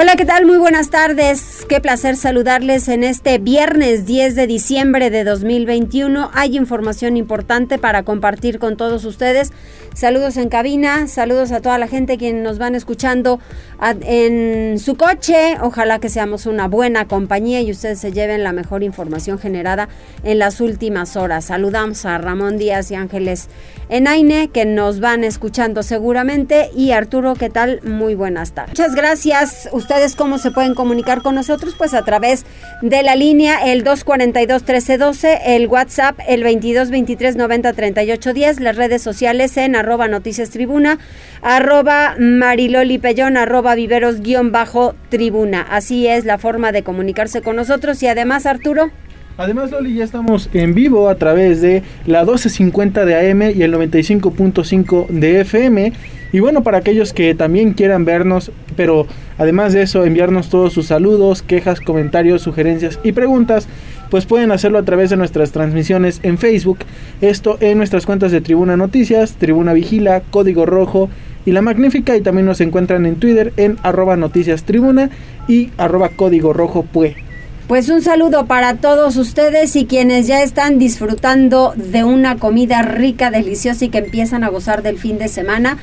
Hola, ¿qué tal? Muy buenas tardes. Qué placer saludarles en este viernes 10 de diciembre de 2021. Hay información importante para compartir con todos ustedes. Saludos en cabina, saludos a toda la gente que nos van escuchando en su coche. Ojalá que seamos una buena compañía y ustedes se lleven la mejor información generada en las últimas horas. Saludamos a Ramón Díaz y Ángeles Enaine que nos van escuchando seguramente y Arturo, ¿qué tal? Muy buenas tardes. Muchas gracias ustedes cómo se pueden comunicar con nosotros, pues a través de la línea el 242-1312, el WhatsApp el 2223-903810, las redes sociales en arroba noticias tribuna, arroba mariloli pellón, arroba viveros guion bajo tribuna. Así es la forma de comunicarse con nosotros y además Arturo. Además, Loli, ya estamos en vivo a través de la 1250 de AM y el 95.5 de FM. Y bueno, para aquellos que también quieran vernos, pero además de eso, enviarnos todos sus saludos, quejas, comentarios, sugerencias y preguntas, pues pueden hacerlo a través de nuestras transmisiones en Facebook. Esto en nuestras cuentas de Tribuna Noticias, Tribuna Vigila, Código Rojo y La Magnífica. Y también nos encuentran en Twitter en arroba noticias tribuna y arroba código rojo pue. Pues un saludo para todos ustedes y quienes ya están disfrutando de una comida rica, deliciosa y que empiezan a gozar del fin de semana.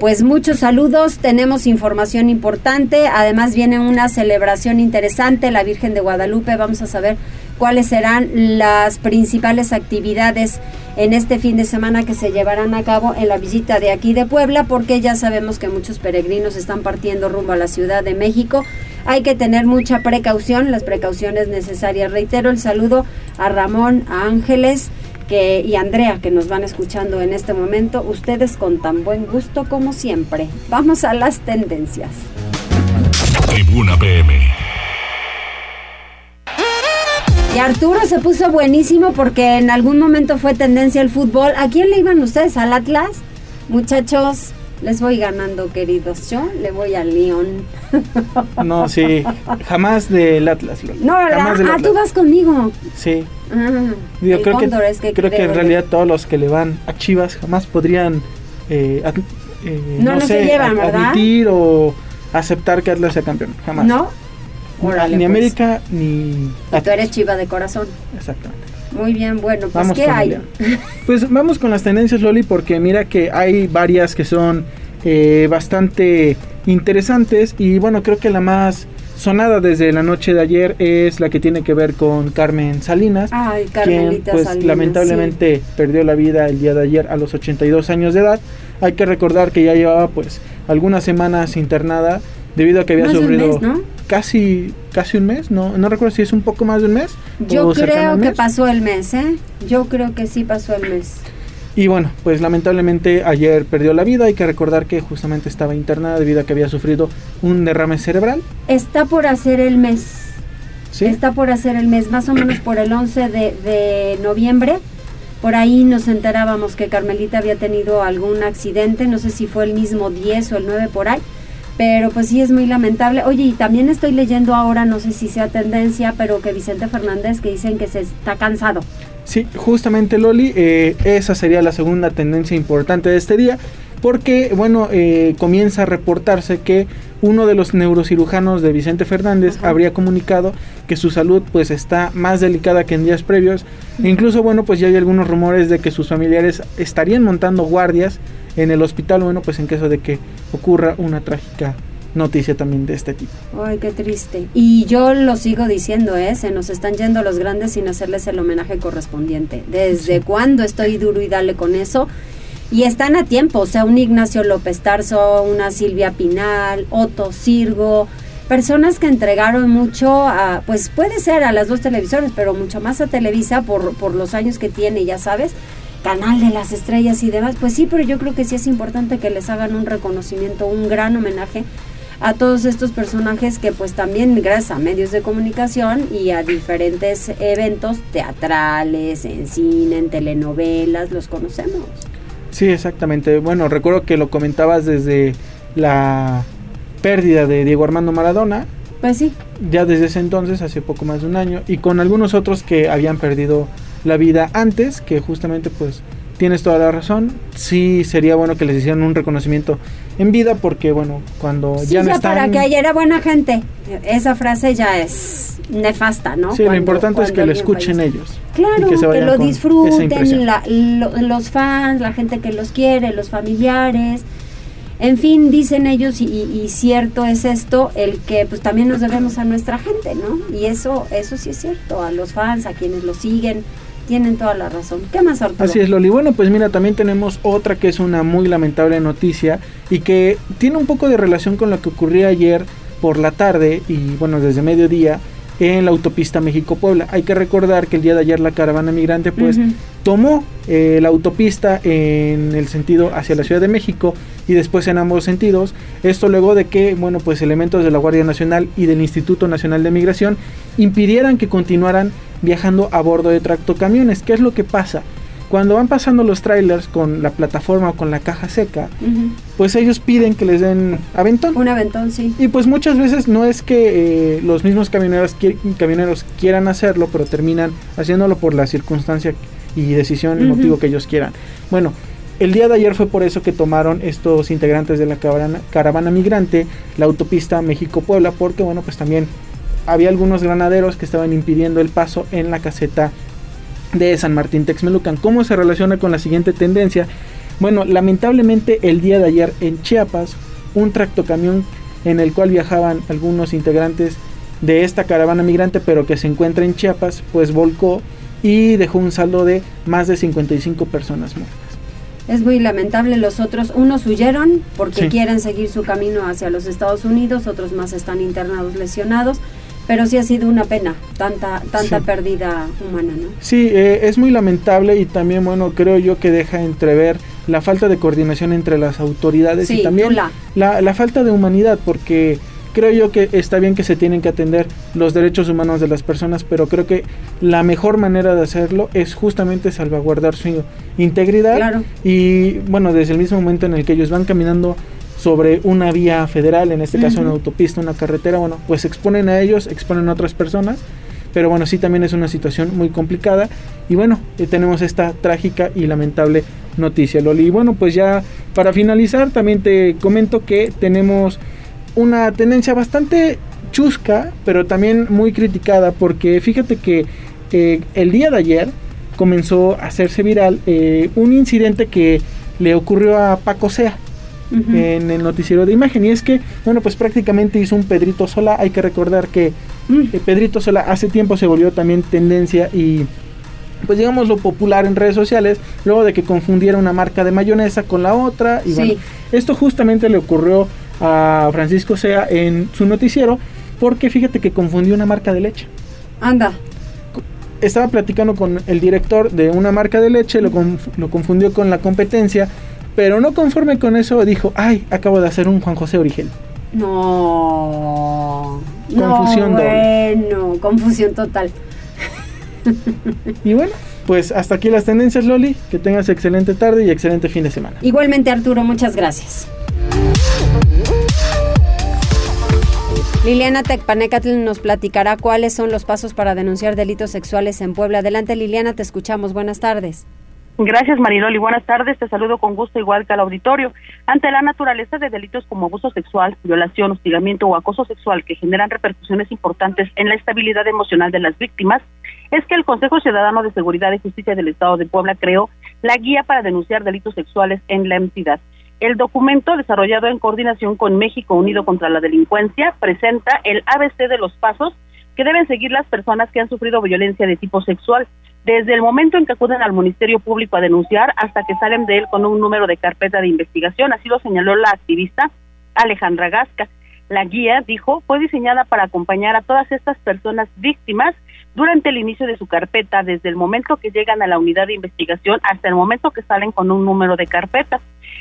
Pues muchos saludos, tenemos información importante, además viene una celebración interesante, la Virgen de Guadalupe, vamos a saber cuáles serán las principales actividades en este fin de semana que se llevarán a cabo en la visita de aquí de Puebla, porque ya sabemos que muchos peregrinos están partiendo rumbo a la Ciudad de México. Hay que tener mucha precaución, las precauciones necesarias. Reitero el saludo a Ramón, a Ángeles y Andrea que nos van escuchando en este momento. Ustedes con tan buen gusto como siempre. Vamos a las tendencias. Tribuna PM. Y Arturo se puso buenísimo porque en algún momento fue tendencia el fútbol. ¿A quién le iban ustedes? ¿Al Atlas? Muchachos, les voy ganando, queridos. Yo le voy al León. No, sí, jamás del Atlas. No, jamás ah, tú vas conmigo. Sí. Ah, Yo el creo que, cóndor es que creo que en realidad todos los que le van a Chivas jamás podrían eh, ad- eh, No, no se llevan, ad- ¿verdad? admitir o aceptar que Atlas sea campeón. Jamás. ¿No? Órale, ni pues. América ni Y tú eres chiva de corazón. Exactamente. Muy bien, bueno, pues Vamos ¿qué hay? Pues vamos con las tendencias, Loli, porque mira que hay varias que son eh, bastante interesantes y bueno, creo que la más sonada desde la noche de ayer es la que tiene que ver con Carmen Salinas. Ay, quien pues Salinas, lamentablemente perdió la vida el día de ayer a los 82 años de edad. Hay que recordar que ya llevaba pues algunas semanas internada debido a que había Más sufrido mes, ¿no? Casi casi un mes, no no recuerdo si es un poco más de un mes. Yo creo que pasó el mes, ¿eh? Yo creo que sí pasó el mes. Y bueno, pues lamentablemente ayer perdió la vida. Hay que recordar que justamente estaba internada debido a que había sufrido un derrame cerebral. Está por hacer el mes. ¿sí? Está por hacer el mes, más o menos por el 11 de, de noviembre. Por ahí nos enterábamos que Carmelita había tenido algún accidente, no sé si fue el mismo 10 o el 9 por ahí, pero pues sí es muy lamentable. Oye, y también estoy leyendo ahora, no sé si sea tendencia, pero que Vicente Fernández que dicen que se está cansado. Sí, justamente Loli, eh, esa sería la segunda tendencia importante de este día, porque bueno, eh, comienza a reportarse que uno de los neurocirujanos de Vicente Fernández Ajá. habría comunicado que su salud pues está más delicada que en días previos. E incluso bueno, pues ya hay algunos rumores de que sus familiares estarían montando guardias en el hospital, bueno, pues en caso de que ocurra una trágica noticia también de este tipo. Ay, qué triste. Y yo lo sigo diciendo, ¿eh? Se nos están yendo los grandes sin hacerles el homenaje correspondiente. ¿Desde cuándo estoy duro y dale con eso? Y están a tiempo, o sea, un Ignacio López Tarso, una Silvia Pinal, Otto Sirgo, personas que entregaron mucho a, pues puede ser a las dos televisoras, pero mucho más a Televisa por, por los años que tiene, ya sabes, Canal de las Estrellas y demás. Pues sí, pero yo creo que sí es importante que les hagan un reconocimiento, un gran homenaje a todos estos personajes que pues también gracias a medios de comunicación y a diferentes eventos teatrales, en cine, en telenovelas, los conocemos. Sí, exactamente. Bueno, recuerdo que lo comentabas desde la pérdida de Diego Armando Maradona. Pues sí. Ya desde ese entonces, hace poco más de un año, y con algunos otros que habían perdido la vida antes, que justamente pues tienes toda la razón. Sí sería bueno que les hicieran un reconocimiento en vida porque bueno, cuando ya no están para que ayer era buena gente. Esa frase ya es nefasta, ¿no? Sí, lo importante es que lo escuchen ellos. Claro, que, lo disfruten los fans, la gente que los quiere, los familiares. En fin, dicen ellos, y, y, cierto es esto, el que pues también nos debemos a nuestra gente, ¿no? Y eso, eso sí es cierto, a los fans, a quienes lo siguen, tienen toda la razón. ¿Qué más, Arturo? Así es, Loli. Bueno, pues mira, también tenemos otra que es una muy lamentable noticia y que tiene un poco de relación con lo que ocurrió ayer por la tarde y bueno, desde mediodía en la autopista México-Puebla. Hay que recordar que el día de ayer la caravana migrante pues tomó eh, la autopista en el sentido hacia la Ciudad de México y después en ambos sentidos. Esto luego de que, bueno, pues elementos de la Guardia Nacional y del Instituto Nacional de Migración impidieran que continuaran viajando a bordo de tractocamiones. ¿Qué es lo que pasa? Cuando van pasando los trailers con la plataforma o con la caja seca, pues ellos piden que les den aventón. Un aventón, sí. Y pues muchas veces no es que eh, los mismos camioneros, camioneros quieran hacerlo, pero terminan haciéndolo por la circunstancia y decisión y motivo que ellos quieran. Bueno, el día de ayer fue por eso que tomaron estos integrantes de la caravana, caravana migrante la autopista México-Puebla, porque bueno, pues también había algunos granaderos que estaban impidiendo el paso en la caseta de San Martín Texmelucan. ¿Cómo se relaciona con la siguiente tendencia? Bueno, lamentablemente el día de ayer en Chiapas, un tractocamión en el cual viajaban algunos integrantes de esta caravana migrante, pero que se encuentra en Chiapas, pues volcó y dejó un saldo de más de 55 personas muertas. Es muy lamentable, los otros, unos huyeron porque quieren seguir su camino hacia los Estados Unidos, otros más están internados lesionados pero sí ha sido una pena, tanta, tanta pérdida humana, ¿no? Sí, eh, es muy lamentable y también, bueno, creo yo que deja entrever la falta de coordinación entre las autoridades y también la, la falta de humanidad, porque creo yo que está bien que se tienen que atender los derechos humanos de las personas, pero creo que la mejor manera de hacerlo es justamente salvaguardar su integridad y bueno, desde el mismo momento en el que ellos van caminando sobre una vía federal, en este caso una autopista, una carretera, bueno, pues exponen a ellos, exponen a otras personas, pero bueno, sí también es una situación muy complicada. Y bueno, eh, tenemos esta trágica y lamentable noticia, Loli. Y bueno, pues ya para finalizar también te comento que tenemos una tendencia bastante chusca, pero también muy criticada, porque fíjate que eh, el día de ayer comenzó a hacerse viral eh, un incidente que le ocurrió a Paco Sea en el noticiero de imagen. Y es que, bueno, pues prácticamente hizo un Pedrito Sola. Hay que recordar que mm. eh, Pedrito Sola hace tiempo se volvió también tendencia y pues digamos lo popular en redes sociales, luego de que confundiera una marca de mayonesa con la otra. Y bueno, esto justamente le ocurrió a Francisco Sea en su noticiero, porque fíjate que confundió una marca de leche. Anda. Estaba platicando con el director de una marca de leche, lo, lo confundió con la competencia pero no conforme con eso, dijo, ay, acabo de hacer un Juan José Origen. No. Confusión no, bueno, confusión total. y bueno, pues hasta aquí las tendencias, Loli. Que tengas excelente tarde y excelente fin de semana. Igualmente, Arturo, muchas gracias. Liliana Tecpanecatl nos platicará cuáles son los pasos para denunciar delitos sexuales en Puebla. Adelante, Liliana, te escuchamos. Buenas tardes. Gracias, Mariloli. Buenas tardes. Te saludo con gusto, igual que al auditorio. Ante la naturaleza de delitos como abuso sexual, violación, hostigamiento o acoso sexual que generan repercusiones importantes en la estabilidad emocional de las víctimas, es que el Consejo Ciudadano de Seguridad y Justicia del Estado de Puebla creó la guía para denunciar delitos sexuales en la entidad. El documento, desarrollado en coordinación con México Unido contra la Delincuencia, presenta el ABC de los pasos que deben seguir las personas que han sufrido violencia de tipo sexual desde el momento en que acuden al Ministerio Público a denunciar hasta que salen de él con un número de carpeta de investigación. Así lo señaló la activista Alejandra Gasca. La guía, dijo, fue diseñada para acompañar a todas estas personas víctimas durante el inicio de su carpeta, desde el momento que llegan a la unidad de investigación hasta el momento que salen con un número de carpeta.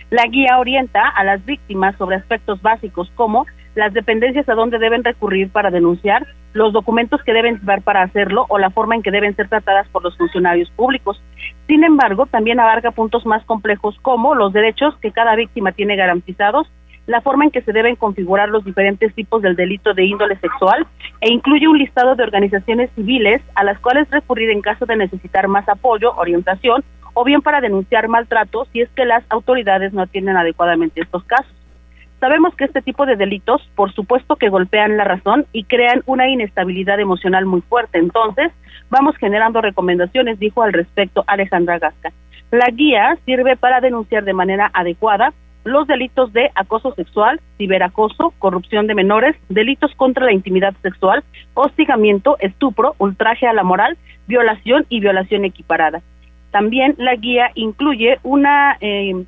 La guía orienta a las víctimas sobre aspectos básicos como las dependencias a dónde deben recurrir para denunciar, los documentos que deben dar para hacerlo o la forma en que deben ser tratadas por los funcionarios públicos. Sin embargo, también abarca puntos más complejos como los derechos que cada víctima tiene garantizados, la forma en que se deben configurar los diferentes tipos del delito de índole sexual e incluye un listado de organizaciones civiles a las cuales recurrir en caso de necesitar más apoyo, orientación o bien para denunciar maltrato si es que las autoridades no atienden adecuadamente estos casos. Sabemos que este tipo de delitos, por supuesto que golpean la razón y crean una inestabilidad emocional muy fuerte. Entonces, vamos generando recomendaciones, dijo al respecto Alejandra Gasca. La guía sirve para denunciar de manera adecuada los delitos de acoso sexual, ciberacoso, corrupción de menores, delitos contra la intimidad sexual, hostigamiento, estupro, ultraje a la moral, violación y violación equiparada. También la guía incluye una eh,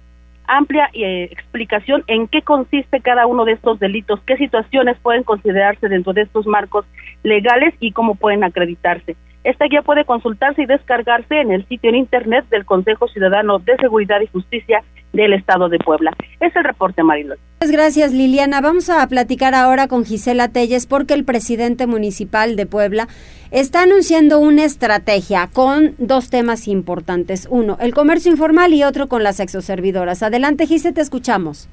amplia eh, explicación en qué consiste cada uno de estos delitos, qué situaciones pueden considerarse dentro de estos marcos legales y cómo pueden acreditarse. Esta guía puede consultarse y descargarse en el sitio en internet del Consejo Ciudadano de Seguridad y Justicia del Estado de Puebla. Es el reporte, Marilón. Gracias, Liliana. Vamos a platicar ahora con Gisela Telles porque el presidente municipal de Puebla está anunciando una estrategia con dos temas importantes. Uno, el comercio informal y otro con las exoservidoras. Adelante, Gisela, te escuchamos.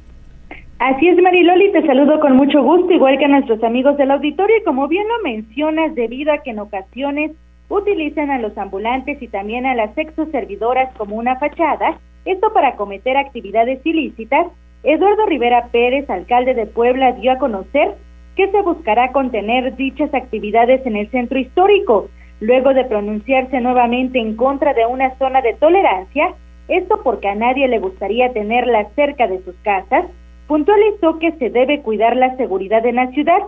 Así es, Mariloli, te saludo con mucho gusto, igual que a nuestros amigos del auditorio. Y como bien lo mencionas, debido a que en ocasiones utilizan a los ambulantes y también a las servidoras como una fachada, esto para cometer actividades ilícitas, Eduardo Rivera Pérez, alcalde de Puebla, dio a conocer que se buscará contener dichas actividades en el centro histórico, luego de pronunciarse nuevamente en contra de una zona de tolerancia, esto porque a nadie le gustaría tenerla cerca de sus casas, puntualizó que se debe cuidar la seguridad en la ciudad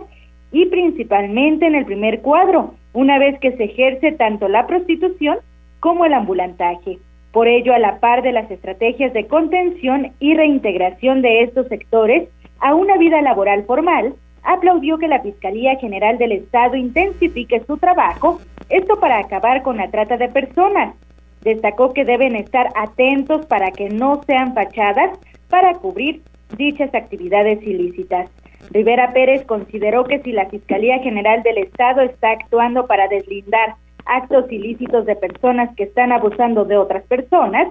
y principalmente en el primer cuadro, una vez que se ejerce tanto la prostitución como el ambulantaje. Por ello, a la par de las estrategias de contención y reintegración de estos sectores a una vida laboral formal, aplaudió que la Fiscalía General del Estado intensifique su trabajo, esto para acabar con la trata de personas. Destacó que deben estar atentos para que no sean fachadas para cubrir dichas actividades ilícitas. Rivera Pérez consideró que si la Fiscalía General del Estado está actuando para deslindar actos ilícitos de personas que están abusando de otras personas,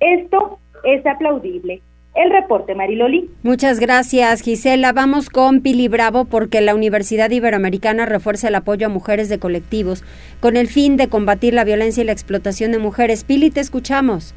esto es aplaudible. El reporte, Mariloli. Muchas gracias, Gisela. Vamos con Pili Bravo porque la Universidad Iberoamericana refuerza el apoyo a mujeres de colectivos con el fin de combatir la violencia y la explotación de mujeres. Pili, te escuchamos.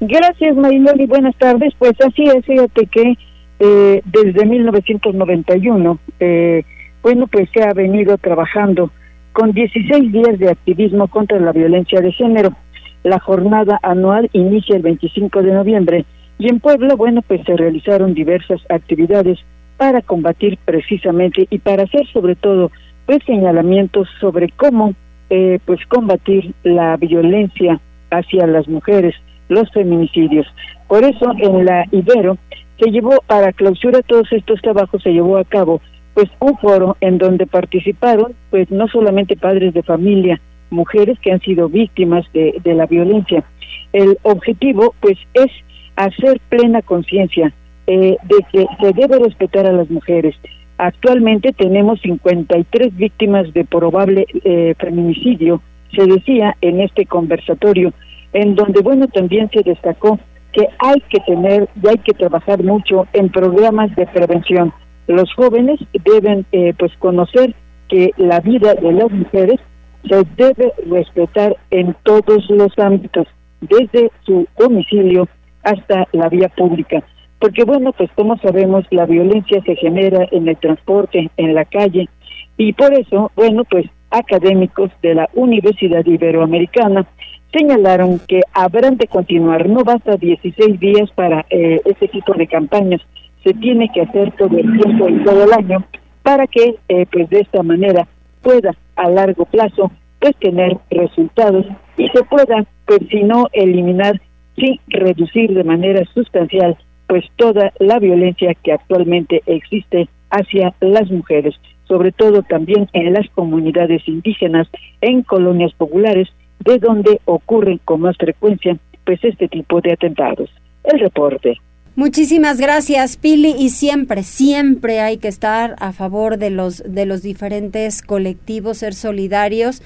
Gracias, Mariloli. Buenas tardes. Pues así es, fíjate que eh, desde 1991, eh, bueno, pues se ha venido trabajando con 16 días de activismo contra la violencia de género. La jornada anual inicia el 25 de noviembre y en Puebla, bueno, pues se realizaron diversas actividades para combatir precisamente y para hacer sobre todo pues señalamientos sobre cómo eh, pues combatir la violencia hacia las mujeres, los feminicidios. Por eso en la Ibero se llevó para clausura todos estos trabajos se llevó a cabo pues un foro en donde participaron pues no solamente padres de familia mujeres que han sido víctimas de, de la violencia el objetivo pues es hacer plena conciencia eh, de que se debe respetar a las mujeres actualmente tenemos 53 víctimas de probable eh, feminicidio se decía en este conversatorio en donde bueno también se destacó que hay que tener y hay que trabajar mucho en programas de prevención. Los jóvenes deben eh, pues conocer que la vida de las mujeres se debe respetar en todos los ámbitos, desde su domicilio hasta la vía pública. Porque bueno, pues como sabemos, la violencia se genera en el transporte, en la calle, y por eso, bueno, pues académicos de la Universidad Iberoamericana señalaron que habrán de continuar, no basta 16 días para eh, este tipo de campañas, se tiene que hacer todo el tiempo y todo el año para que eh, pues de esta manera pueda a largo plazo pues tener resultados y se pueda pues si no eliminar sí reducir de manera sustancial pues toda la violencia que actualmente existe hacia las mujeres, sobre todo también en las comunidades indígenas, en colonias populares de donde ocurren con más frecuencia pues este tipo de atentados. El reporte. Muchísimas gracias, Pili, y siempre, siempre hay que estar a favor de los de los diferentes colectivos, ser solidarios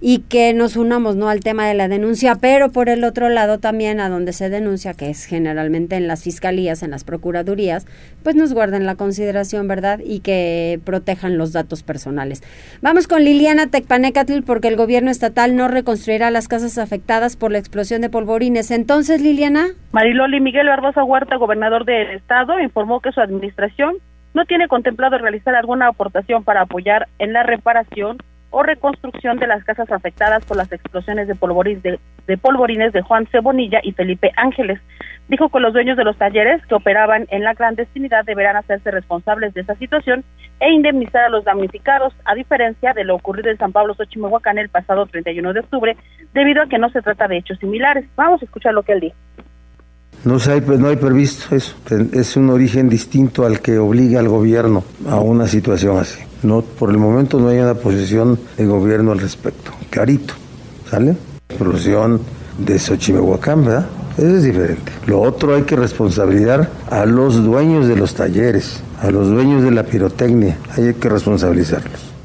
y que nos unamos no al tema de la denuncia, pero por el otro lado también a donde se denuncia, que es generalmente en las fiscalías, en las procuradurías, pues nos guarden la consideración, ¿verdad? Y que protejan los datos personales. Vamos con Liliana Tecpanecatl porque el gobierno estatal no reconstruirá las casas afectadas por la explosión de polvorines. Entonces, Liliana. Mariloli Miguel Barbosa Huerta, gobernador del estado, informó que su administración no tiene contemplado realizar alguna aportación para apoyar en la reparación o reconstrucción de las casas afectadas por las explosiones de, polvorines de, de polvorines de Juan Cebonilla y Felipe Ángeles. Dijo que los dueños de los talleres que operaban en la clandestinidad deberán hacerse responsables de esa situación e indemnizar a los damnificados, a diferencia de lo ocurrido en San Pablo Xochimehuacán el pasado 31 de octubre, debido a que no se trata de hechos similares. Vamos a escuchar lo que él dijo. No, hay, no hay previsto eso. Es un origen distinto al que obliga al gobierno a una situación así. No, por el momento no hay una posición de gobierno al respecto. Clarito, ¿sale? Explosión de Xochimehuacán, ¿verdad? Eso es diferente. Lo otro hay que responsabilizar a los dueños de los talleres, a los dueños de la pirotecnia. Hay que responsabilizarlos.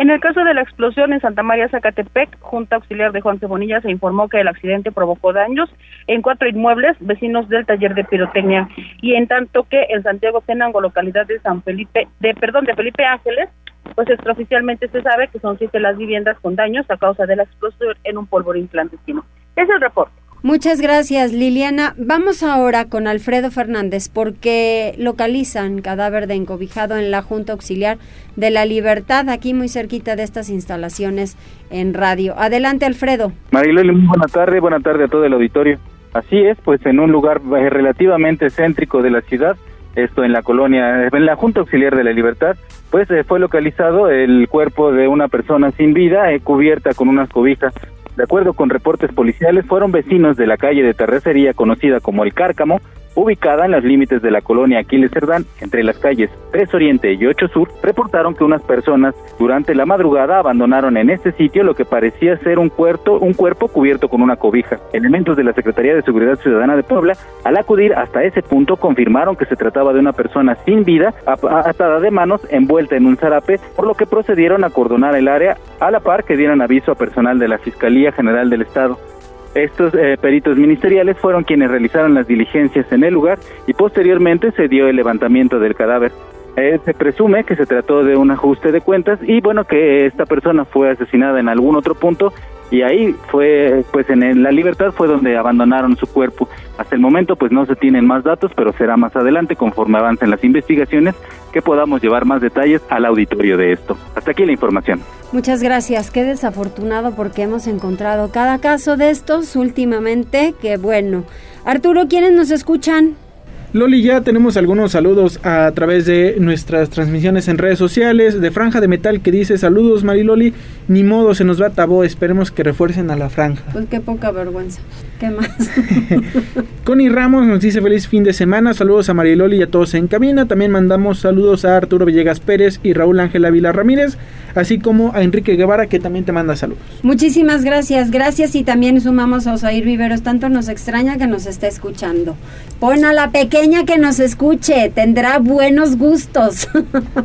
En el caso de la explosión en Santa María Zacatepec, Junta Auxiliar de Juan Cebonilla se informó que el accidente provocó daños en cuatro inmuebles vecinos del taller de pirotecnia y en tanto que en Santiago Tenango, localidad de San Felipe, de perdón, de Felipe Ángeles, pues extraoficialmente se sabe que son siete las viviendas con daños a causa de la explosión en un polvorín clandestino. Es el reporte. Muchas gracias, Liliana. Vamos ahora con Alfredo Fernández porque localizan cadáver de encobijado en la Junta Auxiliar de la Libertad, aquí muy cerquita de estas instalaciones en radio. Adelante, Alfredo. Mariloli, muy buena tarde, buena tarde a todo el auditorio. Así es, pues en un lugar eh, relativamente céntrico de la ciudad, esto en la colonia, en la Junta Auxiliar de la Libertad, pues eh, fue localizado el cuerpo de una persona sin vida, eh, cubierta con unas cobijas de acuerdo con reportes policiales, fueron vecinos de la calle de terracería conocida como El Cárcamo, ubicada en los límites de la colonia Aquiles Cerdán, entre las calles 3 Oriente y 8 Sur, reportaron que unas personas durante la madrugada abandonaron en este sitio lo que parecía ser un cuerpo, un cuerpo cubierto con una cobija. Elementos de la Secretaría de Seguridad Ciudadana de Puebla, al acudir hasta ese punto, confirmaron que se trataba de una persona sin vida, atada de manos, envuelta en un zarape, por lo que procedieron a acordonar el área a la par que dieron aviso a personal de la Fiscalía General del Estado. Estos eh, peritos ministeriales fueron quienes realizaron las diligencias en el lugar y posteriormente se dio el levantamiento del cadáver. Eh, se presume que se trató de un ajuste de cuentas y bueno que esta persona fue asesinada en algún otro punto y ahí fue pues en la libertad fue donde abandonaron su cuerpo. Hasta el momento pues no se tienen más datos pero será más adelante conforme avancen las investigaciones que podamos llevar más detalles al auditorio de esto. Hasta aquí la información. Muchas gracias. Qué desafortunado porque hemos encontrado cada caso de estos últimamente que bueno. Arturo quiénes nos escuchan Loli, ya tenemos algunos saludos a través de nuestras transmisiones en redes sociales. De Franja de Metal que dice: Saludos, Mariloli. Ni modo, se nos va Tabó. Esperemos que refuercen a la franja. Pues qué poca vergüenza. ¿Qué más? Connie Ramos nos dice: Feliz fin de semana. Saludos a Mariloli y a todos en cabina. También mandamos saludos a Arturo Villegas Pérez y Raúl Ángel Ávila Ramírez, así como a Enrique Guevara, que también te manda saludos. Muchísimas gracias. Gracias y también sumamos a Osair Viveros. Tanto nos extraña que nos esté escuchando. Pon a la pequeña que nos escuche, tendrá buenos gustos.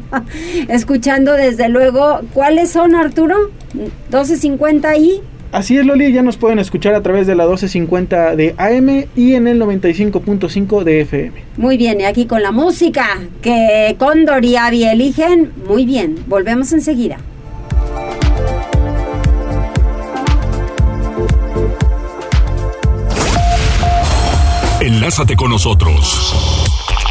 Escuchando desde luego, ¿cuáles son Arturo? 1250 y... Así es, Loli, ya nos pueden escuchar a través de la 1250 de AM y en el 95.5 de FM. Muy bien, y aquí con la música que Condor y Avi eligen, muy bien, volvemos enseguida. Enlázate con nosotros.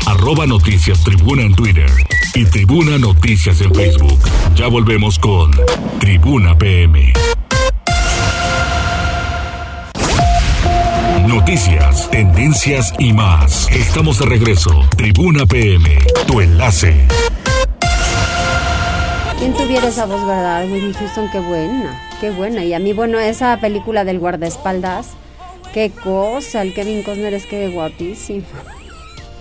Arroba Noticias Tribuna en Twitter y Tribuna Noticias en Facebook. Ya volvemos con Tribuna PM. Noticias, tendencias y más. Estamos de regreso. Tribuna PM, tu enlace. ¿Quién tuviera esa voz, verdad? Whitney Houston, qué buena, qué buena. Y a mí, bueno, esa película del guardaespaldas Qué cosa, el Kevin Costner es que guapísimo.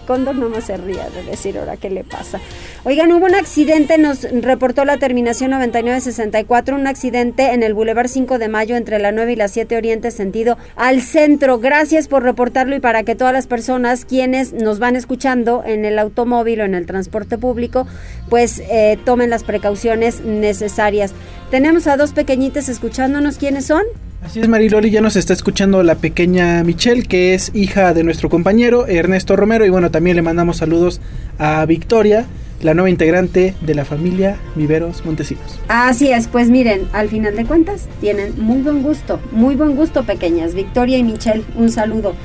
Condor no me se ría de decir ahora qué le pasa. Oigan, hubo un accidente, nos reportó la terminación 9964, un accidente en el Boulevard 5 de Mayo entre la 9 y la 7 Oriente sentido al centro. Gracias por reportarlo y para que todas las personas quienes nos van escuchando en el automóvil o en el transporte público, pues eh, tomen las precauciones necesarias. Tenemos a dos pequeñitas escuchándonos. ¿Quiénes son? Así es, Mariloli, ya nos está escuchando la pequeña Michelle, que es hija de nuestro compañero Ernesto Romero. Y bueno, también le mandamos saludos a Victoria, la nueva integrante de la familia Viveros Montesinos. Así es, pues miren, al final de cuentas tienen muy buen gusto, muy buen gusto pequeñas. Victoria y Michelle, un saludo.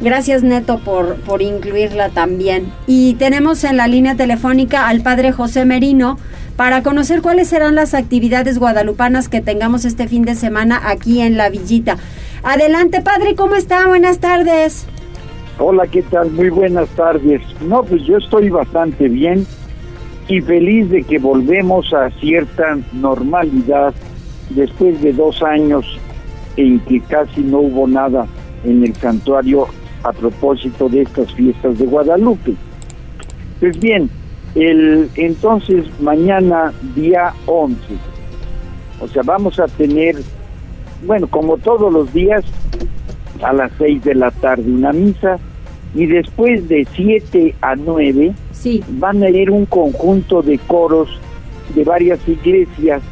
Gracias Neto por, por incluirla también. Y tenemos en la línea telefónica al padre José Merino para conocer cuáles serán las actividades guadalupanas que tengamos este fin de semana aquí en la villita. Adelante padre, ¿cómo está? Buenas tardes. Hola, ¿qué tal? Muy buenas tardes. No, pues yo estoy bastante bien y feliz de que volvemos a cierta normalidad después de dos años en que casi no hubo nada en el santuario a propósito de estas fiestas de Guadalupe. Pues bien, el entonces mañana día 11, o sea, vamos a tener, bueno, como todos los días, a las 6 de la tarde una misa y después de 7 a 9 van a ir un conjunto de coros de varias iglesias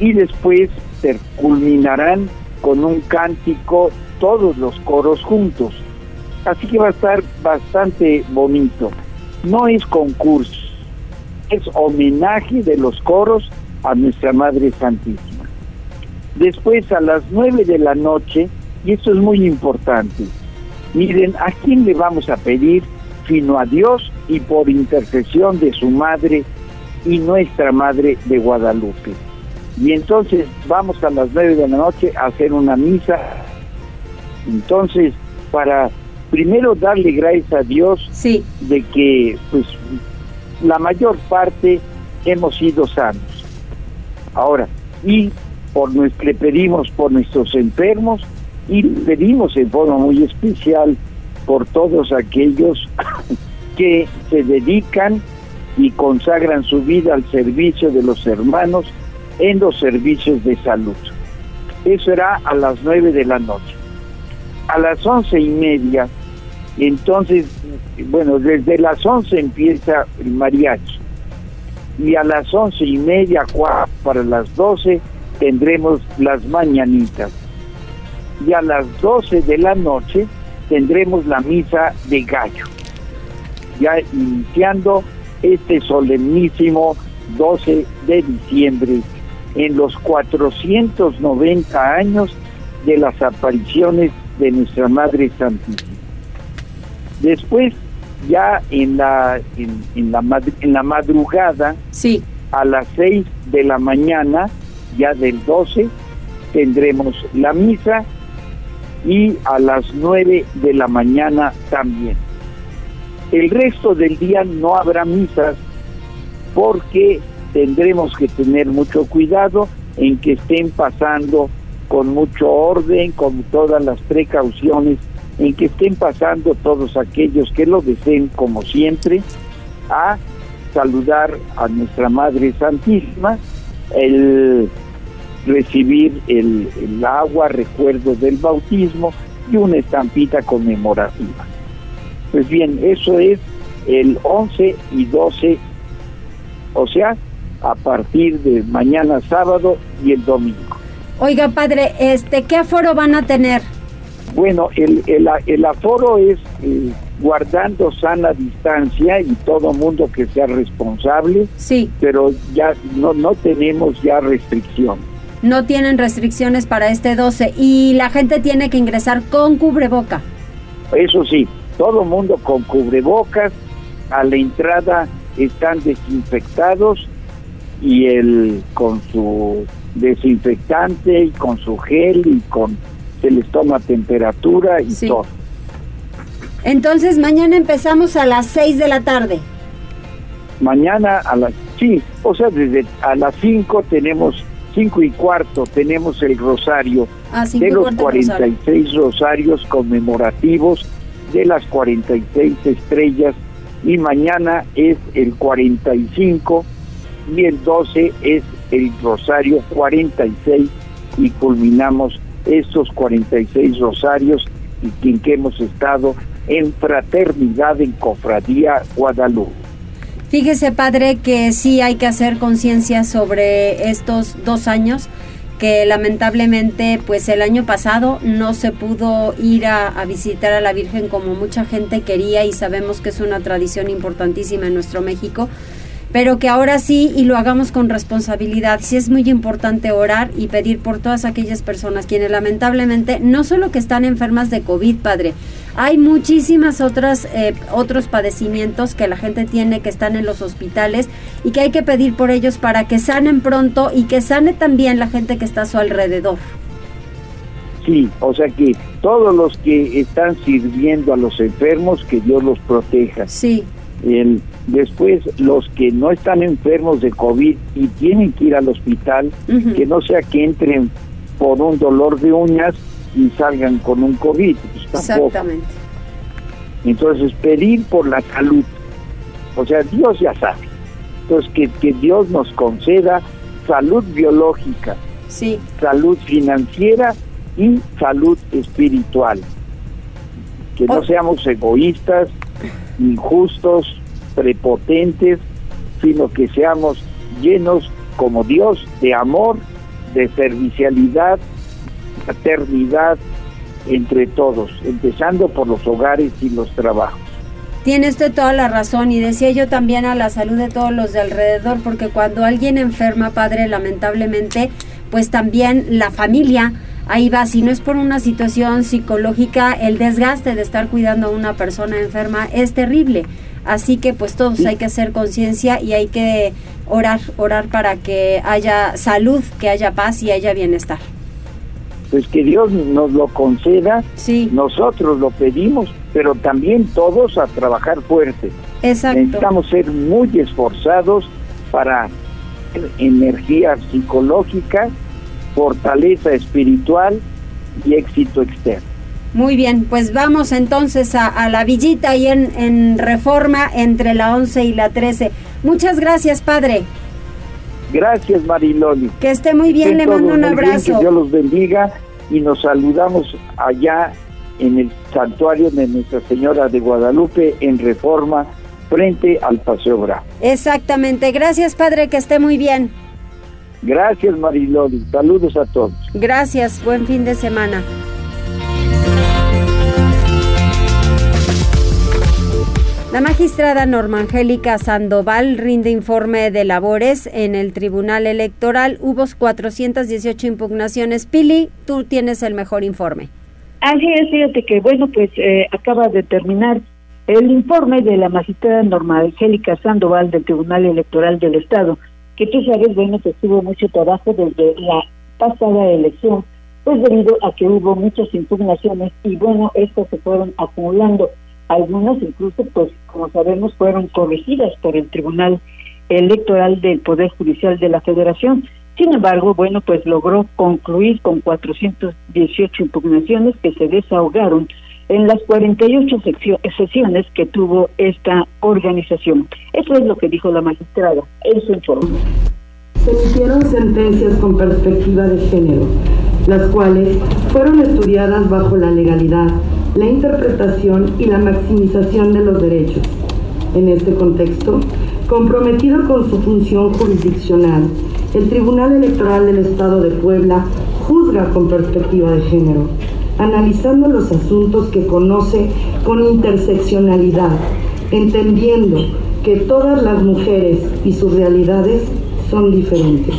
y después se culminarán con un cántico todos los coros juntos. Así que va a estar bastante bonito. No es concurso, es homenaje de los coros a nuestra Madre Santísima. Después a las nueve de la noche, y esto es muy importante, miren, ¿a quién le vamos a pedir? Sino a Dios y por intercesión de su Madre y nuestra Madre de Guadalupe. Y entonces vamos a las nueve de la noche a hacer una misa. Entonces, para primero darle gracias a Dios sí. de que pues la mayor parte hemos sido sanos. Ahora, y por le pedimos por nuestros enfermos y pedimos en forma muy especial por todos aquellos que se dedican y consagran su vida al servicio de los hermanos en los servicios de salud. Eso será a las nueve de la noche. A las once y media entonces, bueno, desde las 11 empieza el mariachi y a las once y media, para las 12, tendremos las mañanitas. Y a las 12 de la noche tendremos la misa de gallo, ya iniciando este solemnísimo 12 de diciembre en los 490 años de las apariciones de nuestra Madre Santísima. Después, ya en la, en, la, en la madrugada, sí. a las 6 de la mañana, ya del 12, tendremos la misa y a las 9 de la mañana también. El resto del día no habrá misas porque tendremos que tener mucho cuidado en que estén pasando con mucho orden, con todas las precauciones en que estén pasando todos aquellos que lo deseen, como siempre, a saludar a nuestra Madre Santísima, el recibir el, agua, recuerdo del bautismo y una estampita conmemorativa. Pues bien, eso es el 11 y 12, o sea, a partir de mañana sábado y el domingo. Oiga, padre, este, ¿qué aforo van a tener? Bueno, el, el, aforo es eh, guardando sana distancia y todo mundo que sea responsable. Sí. Pero ya no, no tenemos ya restricción. No tienen restricciones para este 12 y la gente tiene que ingresar con cubreboca. Eso sí, todo mundo con cubrebocas. A la entrada están desinfectados y el con su desinfectante y con su gel y con se les toma temperatura y todo. Entonces mañana empezamos a las 6 de la tarde. Mañana a las, sí, o sea, desde a las 5 tenemos, 5 y cuarto tenemos el rosario ah, de los 46 rosarios conmemorativos de las 46 estrellas y mañana es el 45 y el 12 es el Rosario 46 y culminamos estos 46 rosarios y en que hemos estado en fraternidad en Cofradía Guadalupe. Fíjese, padre, que sí hay que hacer conciencia sobre estos dos años que lamentablemente pues el año pasado no se pudo ir a, a, visitar a la Virgen como mucha gente quería y sabemos que es una tradición importantísima en nuestro México pero que ahora sí y lo hagamos con responsabilidad. Sí es muy importante orar y pedir por todas aquellas personas quienes lamentablemente no solo que están enfermas de COVID, padre, hay muchísimas otras eh, otros padecimientos que la gente tiene que están en los hospitales y que hay que pedir por ellos para que sanen pronto y que sane también la gente que está a su alrededor. Sí, o sea que todos los que están sirviendo a los enfermos, que Dios los proteja. Sí. El, después, los que no están enfermos de COVID y tienen que ir al hospital, que no sea que entren por un dolor de uñas y salgan con un COVID. Pues tampoco. Exactamente. Entonces, pedir por la salud. O sea, Dios ya sabe. Entonces, que, que Dios nos conceda salud biológica, Sí. salud financiera y salud espiritual. Que no seamos egoístas, injustos, prepotentes, sino que seamos llenos como Dios de amor, de servicialidad, fraternidad entre todos, empezando por los hogares y los trabajos. Tiene usted toda la razón y decía yo también a la salud de todos los de alrededor, porque cuando alguien enferma, padre, lamentablemente, pues también la familia, ahí va, si no es por una situación psicológica, el desgaste de estar cuidando a una persona enferma es terrible. Así que pues todos hay que hacer conciencia y hay que orar, orar para que haya salud, que haya paz y haya bienestar. Pues que Dios nos lo conceda, Sí, nosotros lo pedimos, pero también todos a trabajar fuerte. exacto. Necesitamos ser muy esforzados para energía psicológica, fortaleza espiritual y éxito externo. Muy bien, pues vamos entonces a, a la villita ahí en, en Reforma entre la 11 y la 13. Muchas gracias, padre. Gracias Mariloli. Que esté muy bien, le mando un bien, abrazo. que Dios los bendiga y nos saludamos allá en el santuario de Nuestra Señora de Guadalupe en Reforma frente al Paseo Bravo. Exactamente, gracias, padre, que esté muy bien. Gracias Mariloli. Saludos a todos. Gracias, buen fin de semana. La magistrada Norma Angélica Sandoval rinde informe de labores en el Tribunal Electoral. Hubo 418 impugnaciones. Pili, tú tienes el mejor informe. Así es, fíjate que, bueno, pues eh, acaba de terminar el informe de la magistrada Norma Angélica Sandoval del Tribunal Electoral del Estado, que tú sabes, bueno, pues tuvo mucho trabajo desde la pasada elección, pues debido a que hubo muchas impugnaciones y, bueno, estas se fueron acumulando. Algunas incluso, pues, como sabemos, fueron corregidas por el Tribunal Electoral del Poder Judicial de la Federación. Sin embargo, bueno, pues logró concluir con 418 impugnaciones que se desahogaron en las 48 seccio- sesiones que tuvo esta organización. Eso es lo que dijo la magistrada en su informe. se emitieron sentencias con perspectiva de género, las cuales fueron estudiadas bajo la legalidad, la interpretación y la maximización de los derechos. En este contexto, comprometido con su función jurisdiccional, el Tribunal Electoral del Estado de Puebla juzga con perspectiva de género, analizando los asuntos que conoce con interseccionalidad, entendiendo que todas las mujeres y sus realidades son diferentes.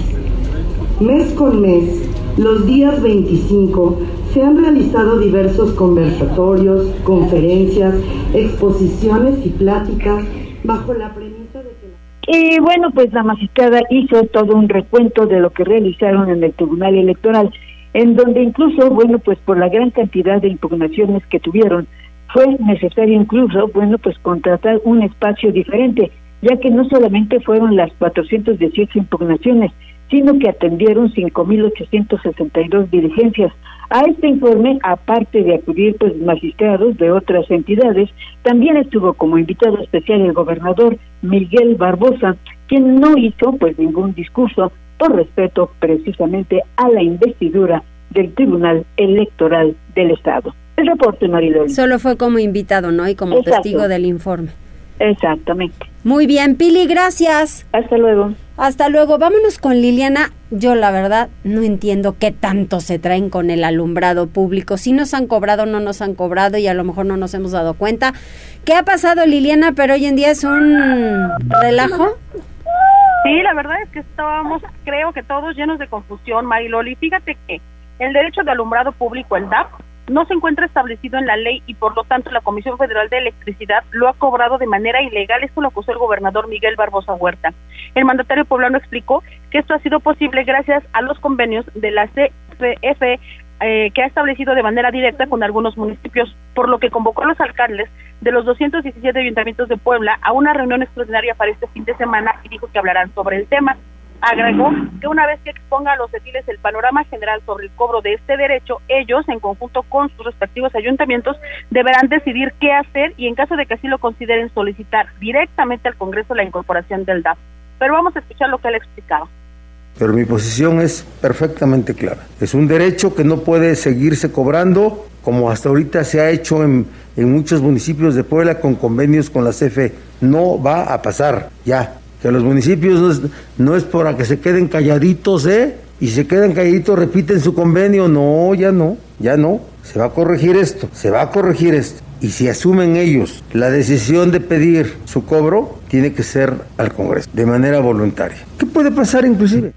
Mes con mes, los días 25, se han realizado diversos conversatorios, conferencias, exposiciones y pláticas bajo la premisa de que... Y bueno, pues la magistrada hizo todo un recuento de lo que realizaron en el Tribunal Electoral, en donde incluso, bueno, pues por la gran cantidad de impugnaciones que tuvieron, fue necesario incluso, bueno, pues contratar un espacio diferente, ya que no solamente fueron las 418 impugnaciones, sino que atendieron 5.862 diligencias. A este informe, aparte de acudir pues magistrados de otras entidades, también estuvo como invitado especial el gobernador Miguel Barbosa, quien no hizo pues ningún discurso por respeto precisamente a la investidura del Tribunal Electoral del Estado. El reporte, Mariloli. Solo fue como invitado, ¿no? Y como testigo del informe. Exactamente. Muy bien, Pili, gracias. Hasta luego. Hasta luego. Vámonos con Liliana. Yo la verdad no entiendo qué tanto se traen con el alumbrado público. Si nos han cobrado, no nos han cobrado y a lo mejor no nos hemos dado cuenta. ¿Qué ha pasado, Liliana? Pero hoy en día es un relajo. Sí, la verdad es que estábamos, creo que todos llenos de confusión, Mariloli. Fíjate que el derecho de alumbrado público, el DAP, no se encuentra establecido en la ley y por lo tanto la Comisión Federal de Electricidad lo ha cobrado de manera ilegal. Esto lo acusó el gobernador Miguel Barbosa Huerta. El mandatario poblano explicó que esto ha sido posible gracias a los convenios de la CFF eh, que ha establecido de manera directa con algunos municipios, por lo que convocó a los alcaldes de los 217 ayuntamientos de Puebla a una reunión extraordinaria para este fin de semana y dijo que hablarán sobre el tema. Agregó que una vez que exponga a los ediles el panorama general sobre el cobro de este derecho, ellos, en conjunto con sus respectivos ayuntamientos, deberán decidir qué hacer y en caso de que así lo consideren solicitar directamente al Congreso la incorporación del DAP. Pero vamos a escuchar lo que él explicaba. Pero mi posición es perfectamente clara. Es un derecho que no puede seguirse cobrando como hasta ahorita se ha hecho en, en muchos municipios de Puebla con convenios con la CFE. No va a pasar ya que los municipios no es, no es para que se queden calladitos, ¿eh? Y se quedan calladitos, repiten su convenio. No, ya no, ya no. Se va a corregir esto, se va a corregir esto. Y si asumen ellos la decisión de pedir su cobro, tiene que ser al Congreso, de manera voluntaria. ¿Qué puede pasar inclusive?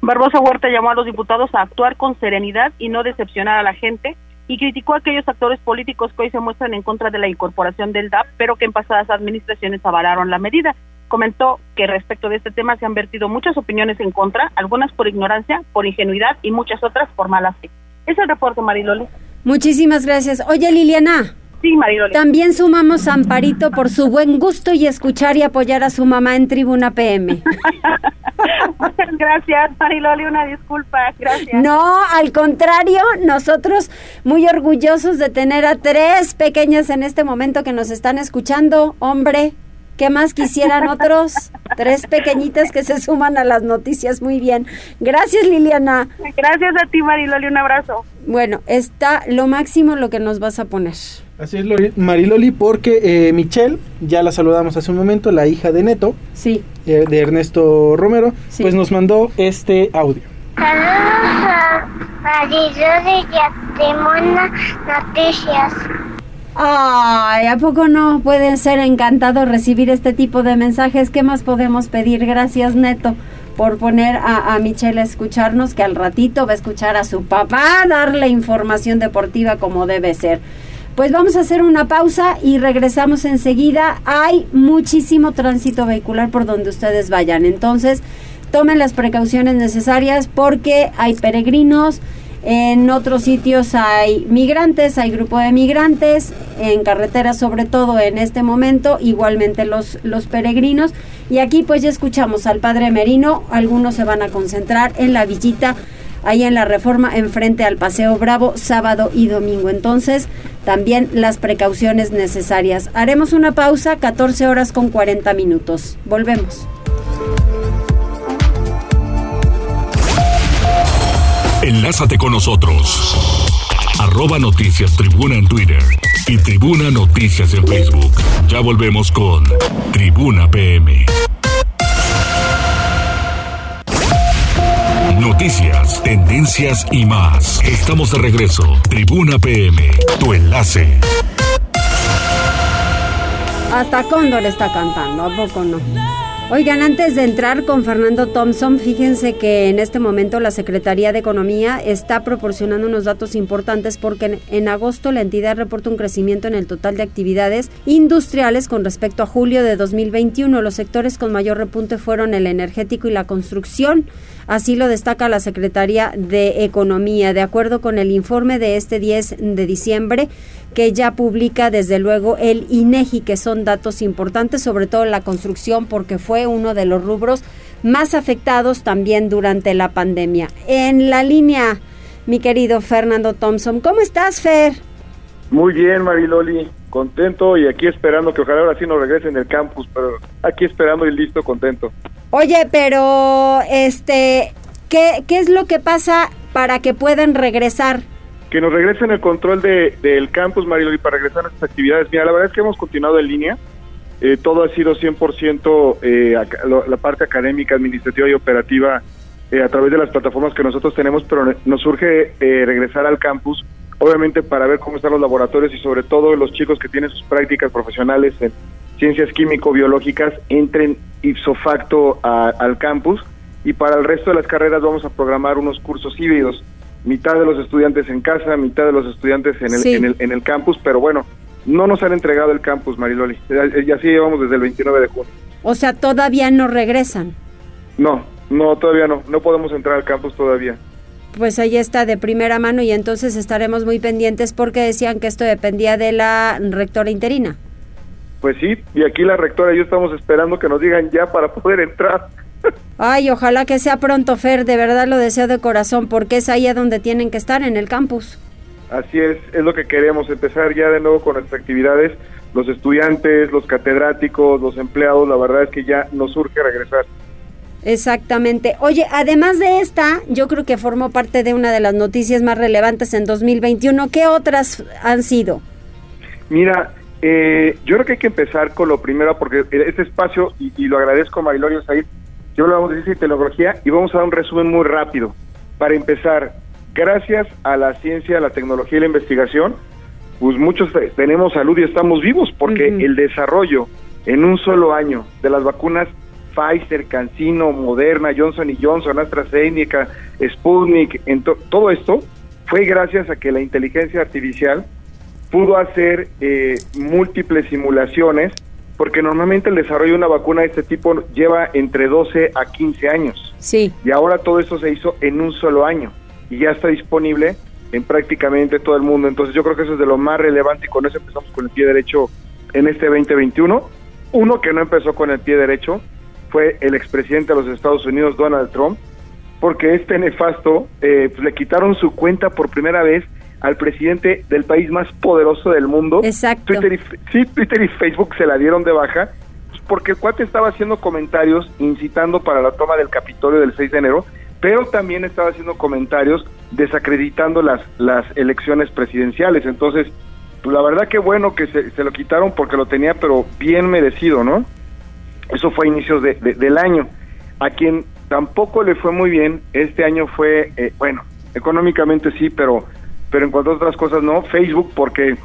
Barbosa Huerta llamó a los diputados a actuar con serenidad y no decepcionar a la gente y criticó a aquellos actores políticos que hoy se muestran en contra de la incorporación del DAP, pero que en pasadas administraciones avalaron la medida comentó que respecto de este tema se han vertido muchas opiniones en contra, algunas por ignorancia, por ingenuidad y muchas otras por mala fe. Es el reporte, Mariloli. Muchísimas gracias. Oye, Liliana. Sí, Mariloli. También sumamos a Amparito por su buen gusto y escuchar y apoyar a su mamá en Tribuna PM. Muchas gracias, Mariloli, una disculpa, gracias. No, al contrario, nosotros muy orgullosos de tener a tres pequeñas en este momento que nos están escuchando. Hombre, ¿Qué más quisieran otros? Tres pequeñitas que se suman a las noticias. Muy bien. Gracias, Liliana. Gracias a ti, Mariloli. Un abrazo. Bueno, está lo máximo lo que nos vas a poner. Así es, Mariloli, porque eh, Michelle, ya la saludamos hace un momento, la hija de Neto, sí. Eh, de Ernesto Romero, pues nos mandó este audio. Saludos a Mariloli y a Noticias. Ay, ¿a poco no pueden ser encantados recibir este tipo de mensajes? ¿Qué más podemos pedir? Gracias, Neto, por poner a, a Michelle a escucharnos, que al ratito va a escuchar a su papá darle información deportiva como debe ser. Pues vamos a hacer una pausa y regresamos enseguida. Hay muchísimo tránsito vehicular por donde ustedes vayan. Entonces, tomen las precauciones necesarias porque hay peregrinos en otros sitios hay migrantes, hay grupo de migrantes, en carreteras sobre todo en este momento, igualmente los, los peregrinos. Y aquí pues ya escuchamos al padre Merino, algunos se van a concentrar en la villita, ahí en la reforma, enfrente al Paseo Bravo, sábado y domingo. Entonces, también las precauciones necesarias. Haremos una pausa, 14 horas con 40 minutos. Volvemos. Enlázate con nosotros. Arroba Noticias Tribuna en Twitter y Tribuna Noticias en Facebook. Ya volvemos con Tribuna PM. Noticias, tendencias y más. Estamos de regreso. Tribuna PM, tu enlace. Hasta Cóndor está cantando, ¿a poco no? Oigan, antes de entrar con Fernando Thompson, fíjense que en este momento la Secretaría de Economía está proporcionando unos datos importantes porque en, agosto la entidad reporta un crecimiento en el total de actividades industriales con respecto a julio de 2021. Los sectores con mayor repunte fueron el energético y la construcción. Así lo destaca la Secretaría de Economía. De acuerdo con el informe de este 10 de diciembre, que ya publica desde luego el INEGI, que son datos importantes, sobre todo la construcción, porque fue uno de los rubros más afectados también durante la pandemia. En la línea, mi querido Fernando Thompson, ¿cómo estás, Fer? Muy bien, Mariloli, contento y aquí esperando que ojalá ahora sí nos regresen del campus, pero aquí esperando y listo, contento. Oye, pero este, ¿qué, qué es lo que pasa para que puedan regresar? Que nos regresen el control de, del campus, Mariloli, para regresar a nuestras actividades. Mira, la verdad es que hemos continuado en línea. Eh, todo ha sido 100% eh, la parte académica, administrativa y operativa eh, a través de las plataformas que nosotros tenemos, pero nos surge eh, regresar al campus, obviamente para ver cómo están los laboratorios y sobre todo los chicos que tienen sus prácticas profesionales en ciencias químico-biológicas entren ipso facto a- al campus y para el resto de las carreras vamos a programar unos cursos híbridos, mitad de los estudiantes en casa, mitad de los estudiantes en el, Sí. en el, en el campus, pero bueno, no nos han entregado el campus, Mariloli. Ya, ya así llevamos desde el 29 de junio. O sea, todavía no regresan. No, no, todavía no. No podemos entrar al campus todavía. Pues ahí está de primera mano y entonces estaremos muy pendientes porque decían que esto dependía de la rectora interina. Pues sí, y aquí la rectora y yo estamos esperando que nos digan ya para poder entrar. Ay, ojalá que sea pronto, Fer, de verdad lo deseo de corazón porque es ahí a donde tienen que estar, en el campus. Así es, es lo que queremos, empezar ya de nuevo con nuestras actividades. Los estudiantes, los catedráticos, los empleados, la verdad es que ya nos surge regresar. Exactamente. Oye, además de esta, yo creo que formó parte de una de las noticias más relevantes en 2021. ¿Qué otras han sido? Mira, eh, yo creo que hay que empezar con lo primero, porque este espacio, y, y lo agradezco a Marilorio Said, yo hablamos de ciencia y tecnología y vamos a dar un resumen muy rápido. Para empezar, gracias a la ciencia, la tecnología y la investigación, pues muchos te- tenemos salud y estamos vivos, porque el desarrollo en un solo año de las vacunas Pfizer, Cancino, Moderna, Johnson y Johnson, AstraZeneca, Sputnik, en to- todo esto fue gracias a que la inteligencia artificial pudo hacer eh, múltiples simulaciones, porque normalmente el desarrollo de una vacuna de este tipo lleva entre 12 a 15 años. Sí. Y ahora todo esto se hizo en un solo año y ya está disponible en prácticamente todo el mundo. Entonces yo creo que eso es de lo más relevante y con eso empezamos con el pie derecho en este 2021. Uno que no empezó con el pie derecho fue el expresidente de los Estados Unidos, Donald Trump, porque este nefasto eh, pues, le quitaron su cuenta por primera vez al presidente del país más poderoso del mundo. Exacto. Twitter y, sí, Twitter y Facebook se la dieron de baja pues, porque el cuate estaba haciendo comentarios incitando para la toma del Capitolio del 6 de enero, pero también estaba haciendo comentarios desacreditando las, las elecciones presidenciales. Entonces, pues la verdad que bueno que se, se lo quitaron porque lo tenía, pero bien merecido, ¿no? Eso fue a inicios de- de- del año. A quien tampoco le fue muy bien este año fue, eh, bueno, económicamente sí, pero, pero en cuanto a otras cosas no, Facebook, porque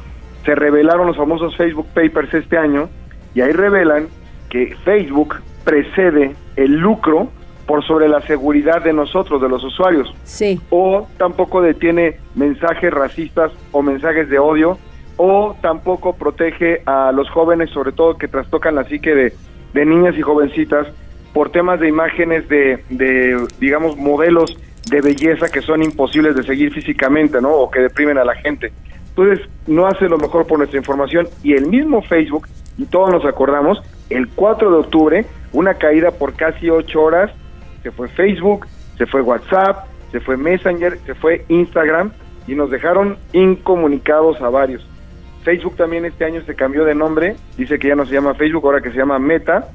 se revelaron los famosos Facebook Papers este año y ahí revelan que Facebook precede el lucro por sobre la seguridad de nosotros, de los usuarios. Sí. O tampoco detiene mensajes racistas o mensajes de odio, o tampoco protege a los jóvenes, sobre todo que trastocan la psique de, de niñas y jovencitas, por temas de imágenes de, de, digamos, modelos de belleza que son imposibles de seguir físicamente, ¿no? O que deprimen a la gente. Entonces, no hace lo mejor por nuestra información y el mismo Facebook, y todos nos acordamos, el 4 de octubre, una caída por casi 8 horas, se fue Facebook, se fue WhatsApp, se fue Messenger, se fue Instagram y nos dejaron incomunicados a varios. Facebook también este año se cambió de nombre, dice que ya no se llama Facebook, ahora que se llama Meta,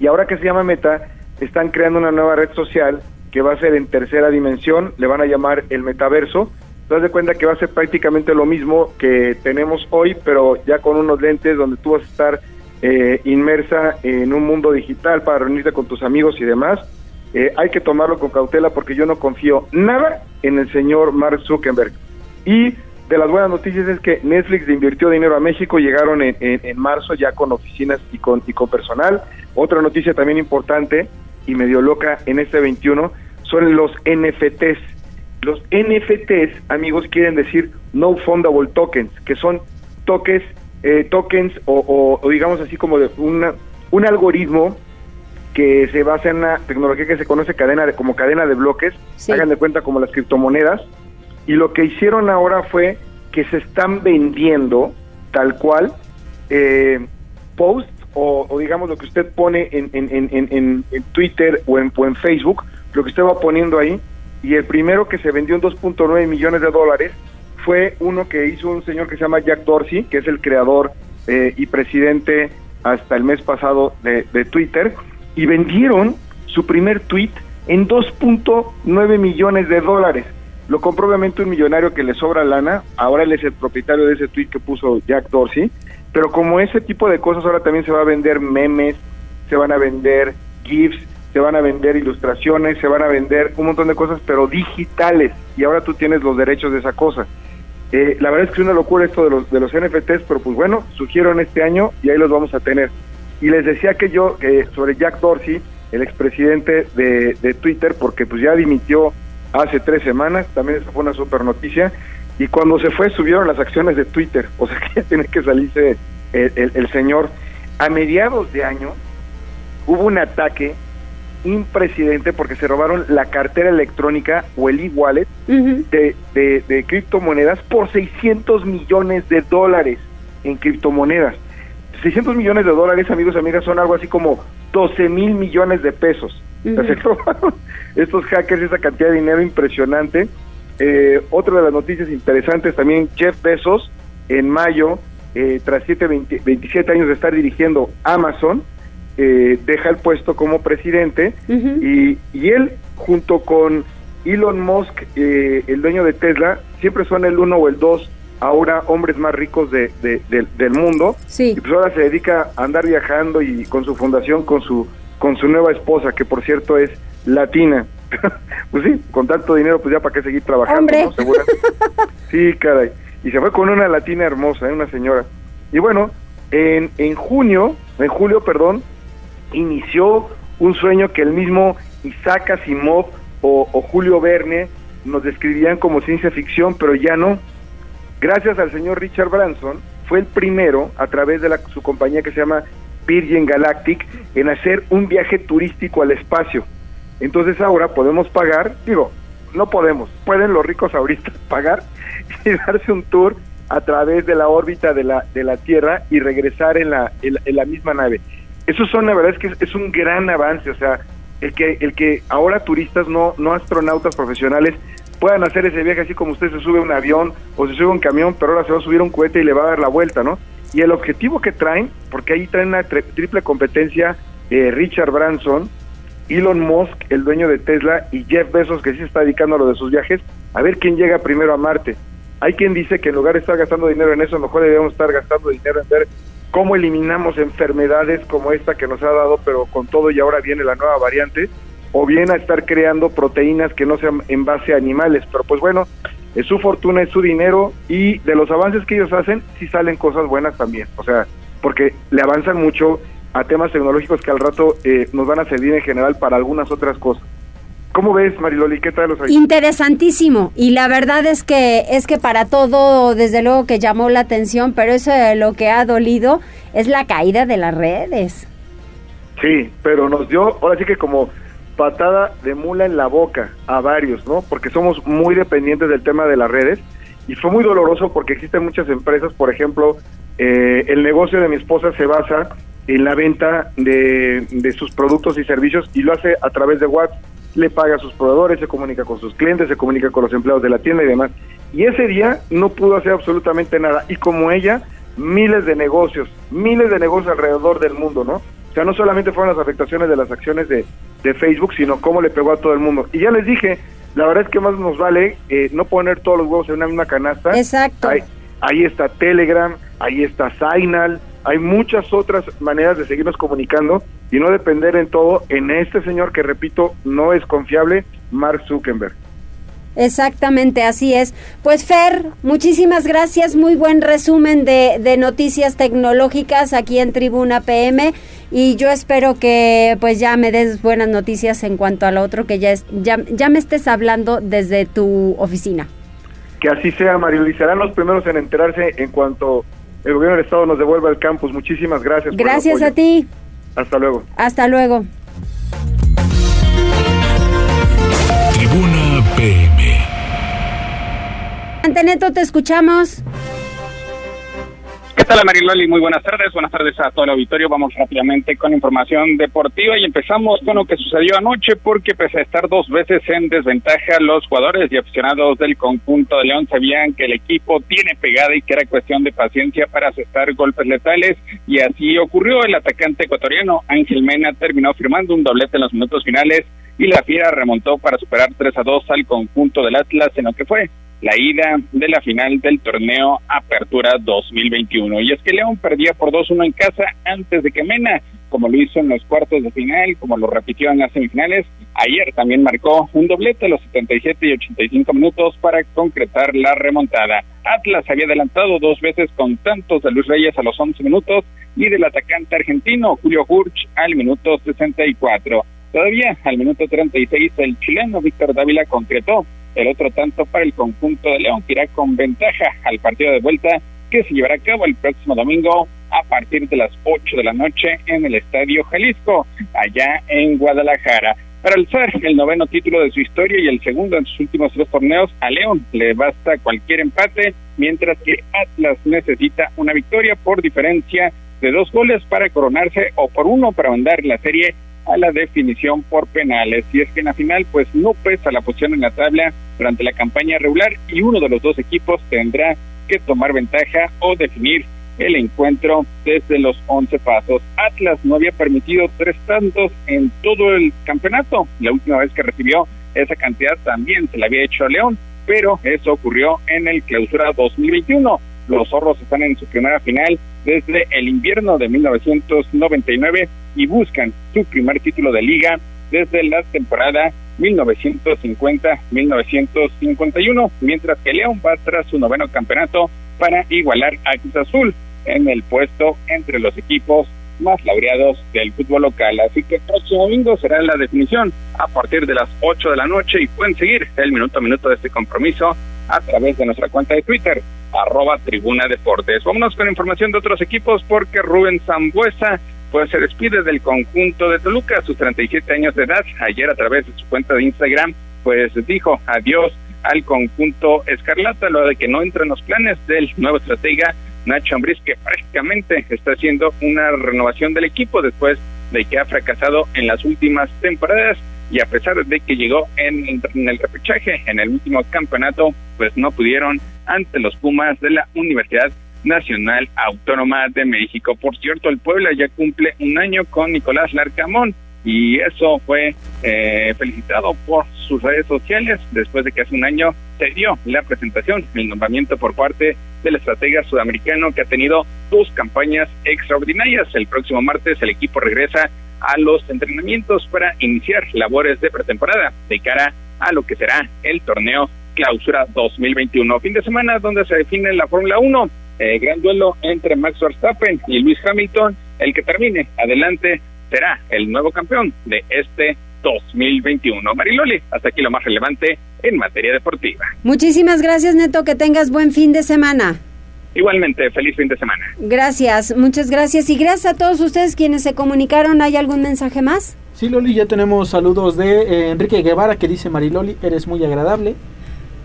y ahora que se llama Meta, están creando una nueva red social que va a ser en tercera dimensión, le van a llamar el metaverso. Te das de cuenta que va a ser prácticamente lo mismo que tenemos hoy, pero ya con unos lentes donde tú vas a estar eh, inmersa en un mundo digital para reunirte con tus amigos y demás. Eh, hay que tomarlo con cautela porque yo no confío nada en el señor Mark Zuckerberg. Y de las buenas noticias es que Netflix invirtió dinero a México, llegaron en, en- en marzo ya con oficinas y con, y con personal. Otra noticia también importante y medio loca en este 21 son los NFTs. Los NFTs, amigos, quieren decir No Fundable Tokens, que son toques, eh, tokens o, o- o digamos así como de una, un algoritmo que se basa en una tecnología que se conoce cadena de, como cadena de bloques, hagan de cuenta como las criptomonedas, y lo que hicieron ahora fue que se están vendiendo tal cual eh, posts o, digamos lo que usted pone en, en, en, en, en Twitter o en, o en Facebook, lo que usted va poniendo ahí, y el primero que se vendió en 2.9 millones de dólares fue uno que hizo un señor que se llama Jack Dorsey, que es el creador eh, y presidente hasta el mes pasado de, de Twitter, y vendieron su primer tweet en 2.9 millones de dólares. Lo compró obviamente un millonario que le sobra lana, ahora él es el propietario de ese tweet que puso Jack Dorsey, pero como ese tipo de cosas ahora también se va a vender memes, se van a vender GIFs, se van a vender ilustraciones, se van a vender un montón de cosas, pero digitales, y ahora tú tienes los derechos de esa cosa. Eh, la verdad es que es una locura esto de los, de los NFTs, pero pues bueno, surgieron este año y ahí los vamos a tener. Y les decía que yo, eh, sobre Jack Dorsey, el expresidente de, de Twitter, porque pues ya dimitió hace tres semanas, también esa fue una super noticia, y cuando se fue subieron las acciones de Twitter, o sea que ya tiene que salirse el, el, el señor. A mediados de año hubo un ataque impresidente porque se robaron la cartera electrónica o el e-wallet de, de, de criptomonedas por 600 millones de dólares en criptomonedas. 600 millones de dólares, amigos y amigas, son algo así como 12 mil millones de pesos. Se robaron estos hackers esa cantidad de dinero impresionante. Eh, otra de las noticias interesantes también, Jeff Bezos, en mayo, eh, tras siete, 20 27 años de estar dirigiendo Amazon, eh, deja el puesto como presidente y, y él, junto con Elon Musk, eh, el dueño de Tesla, siempre son el uno o el dos ahora hombres más ricos de, de- de- del mundo. Sí. Y pues ahora se dedica a andar viajando y con su fundación, con su con su nueva esposa, que por cierto es latina. pues sí, con tanto dinero, pues ya para qué seguir trabajando, Hombre. ¿no? Segura. Sí, caray. Y se fue con una latina hermosa, ¿eh? una señora. Y bueno, en, en junio, en julio, perdón, inició un sueño que el mismo Isaac Asimov o, o Julio Verne nos describían como ciencia ficción, pero ya no. Gracias al señor Richard Branson, fue el primero, a través de la, su compañía que se llama Virgin Galactic, en hacer un viaje turístico al espacio. Entonces ahora podemos pagar, digo, no podemos, pueden los ricos ahorita pagar y darse un tour a través de la órbita de la, de la Tierra y regresar en la, en, la- misma nave. Eso son, la verdad es que es, es un gran avance, o sea, el que, el que ahora turistas, no, no astronautas profesionales, puedan hacer ese viaje así como usted se sube a un avión o se sube a un camión, pero ahora se va a subir un cohete y le va a dar la vuelta, ¿no? Y el objetivo que traen, porque ahí traen una tri- triple competencia, eh, Richard Branson, Elon Musk, el dueño de Tesla, y Jeff Bezos, que sí está dedicando a lo de sus viajes, a ver quién llega primero a Marte. Hay quien dice que en lugar de estar gastando dinero en eso, mejor debemos estar gastando dinero en ver cómo eliminamos enfermedades como esta que nos ha dado, pero con todo y ahora viene la nueva variante, o bien a estar creando proteínas que no sean en base a animales. Pero pues bueno, es su fortuna, es su dinero, y de los avances que ellos hacen, sí salen cosas buenas también. O sea, porque le avanzan mucho a temas tecnológicos que al rato eh, nos van a servir en general para algunas otras cosas. ¿Cómo ves, Mariloli? ¿Qué tal los ahí? Interesantísimo. Y la verdad es que es que para todo, desde luego que llamó la atención, pero eso de lo que ha dolido es la caída de las redes. Sí, pero nos dio, ahora sí que como patada de mula en la boca a varios, ¿no? Porque somos muy dependientes del tema de las redes y fue muy doloroso porque existen muchas empresas, por ejemplo, eh, el negocio de mi esposa se basa en la venta de, de sus productos y servicios y lo hace a través de WhatsApp, le paga a sus proveedores, se comunica con sus clientes, se comunica con los empleados de la tienda y demás. Y ese día no pudo hacer absolutamente nada. Y como ella, miles de negocios, miles de negocios alrededor del mundo, ¿no? O sea, no solamente fueron las afectaciones de las acciones de, de Facebook, sino cómo le pegó a todo el mundo. Y ya les dije, la verdad es que más nos vale eh, no poner todos los huevos en una misma canasta. Exacto. Ahí, ahí está Telegram, ahí está Signal, hay muchas otras maneras de seguirnos comunicando y no depender en todo en este señor que, repito, no es confiable, Mark Zuckerberg. Exactamente, así es. Pues Fer, muchísimas gracias, muy buen resumen de, de noticias tecnológicas aquí en Tribuna PM y yo espero que pues ya me des buenas noticias en cuanto al otro que ya, es, ya, ya me estés hablando desde tu oficina. Que así sea, Mario, y serán los primeros en enterarse en cuanto el gobierno del estado nos devuelva el campus. Muchísimas gracias. por el Gracias apoyo. a ti, Hasta luego. hasta luego. Tribuna PM. Anteneto, te escuchamos. ¿Qué tal, Mariloli? Muy buenas tardes. Buenas tardes a todo el auditorio. Vamos rápidamente con información deportiva y empezamos con lo que sucedió anoche porque pese a estar dos veces en desventaja, los jugadores y aficionados del conjunto de León sabían que el equipo tiene pegada y que era cuestión de paciencia para aceptar golpes letales y así ocurrió. El atacante ecuatoriano Ángel Mena terminó firmando un doblete en los minutos finales y la Fiera remontó para superar 3 a 2 al conjunto del Atlas en lo que fue la ida de la final del torneo Apertura 2021. Y es que León perdía por 2-1 en casa antes de que Mena, como lo hizo en los cuartos de final, como lo repitió en las semifinales, ayer también marcó un doblete a los 77 y 85 minutos para concretar la remontada. Atlas había adelantado dos veces con tantos de Luis Reyes a los 11 minutos y del atacante argentino Julio Hurch al minuto 64. Todavía al minuto 36 el chileno Víctor Dávila concretó el otro tanto para el conjunto de León, que irá con ventaja al partido de vuelta que se llevará a cabo el próximo domingo a partir de las 8 de la noche en el Estadio Jalisco, allá en Guadalajara. Para alzar el noveno título de su historia y el segundo en sus últimos tres torneos, a León le basta cualquier empate, mientras que Atlas necesita una victoria por diferencia de dos goles para coronarse o por uno para mandar la serie a la definición por penales. Y es que en la final, pues no pesa la posición en la tabla durante la campaña regular y uno de los dos equipos tendrá que tomar ventaja o definir el encuentro desde los 11 pasos. Atlas no había permitido tres tantos en todo el campeonato. La última vez que recibió esa cantidad también se la había hecho a León, pero eso ocurrió en el clausura 2021. Los zorros están en su primera final desde el invierno de 1999 y buscan su primer título de liga desde la temporada 1950-1951, mientras que León va tras su noveno campeonato para igualar a Cruz Azul en el puesto entre los equipos más laureados del fútbol local. Así que el próximo domingo será la definición a partir de las 8 de la noche y pueden seguir el minuto a minuto de este compromiso a través de nuestra cuenta de Twitter, arroba Tribuna Deportes. Vámonos con información de otros equipos porque Rubén Zambuesa pues se despide del conjunto de Toluca a sus 37 años de edad. Ayer a través de su cuenta de Instagram pues dijo adiós al conjunto Escarlata, lo de que no entra en los planes del nuevo estratega Nacho Ambriz, que prácticamente está haciendo una renovación del equipo después de que ha fracasado en las últimas temporadas y a pesar de que llegó en, en, el repechaje en el último campeonato, pues no pudieron ante los Pumas de la Universidad Nacional Autónoma de México. Por cierto, el Puebla ya cumple un año con Nicolás Larcamón y eso fue eh, felicitado por sus redes sociales después de que hace un año se dio la presentación, el nombramiento por parte del estratega sudamericano que ha tenido dos campañas extraordinarias. El próximo martes el equipo regresa a los entrenamientos para iniciar labores de pretemporada de cara a lo que será el torneo Clausura 2021. Fin de semana donde se define la Fórmula 1, eh, gran duelo entre Max Verstappen y Luis Hamilton. El que termine adelante será el nuevo campeón de este 2021. Mariloli, hasta aquí lo más relevante en materia deportiva. Muchísimas gracias, Neto. Que tengas buen fin de semana. Igualmente, feliz fin de semana. Gracias, muchas gracias. Y gracias a todos ustedes quienes se comunicaron. ¿Hay algún mensaje más? Sí, Loli, ya tenemos saludos de eh, Enrique Guevara que dice Mariloli, eres muy agradable.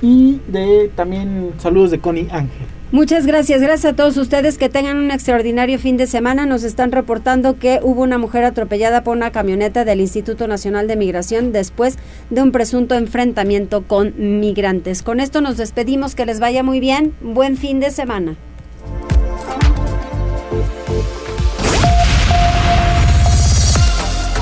Y de también saludos de Connie Ángel. Muchas gracias, gracias a todos ustedes que tengan un extraordinario fin de semana. Nos están reportando que hubo una mujer atropellada por una camioneta del Instituto Nacional de Migración después de un presunto enfrentamiento con migrantes. Con esto nos despedimos, que les vaya muy bien. Buen fin de semana.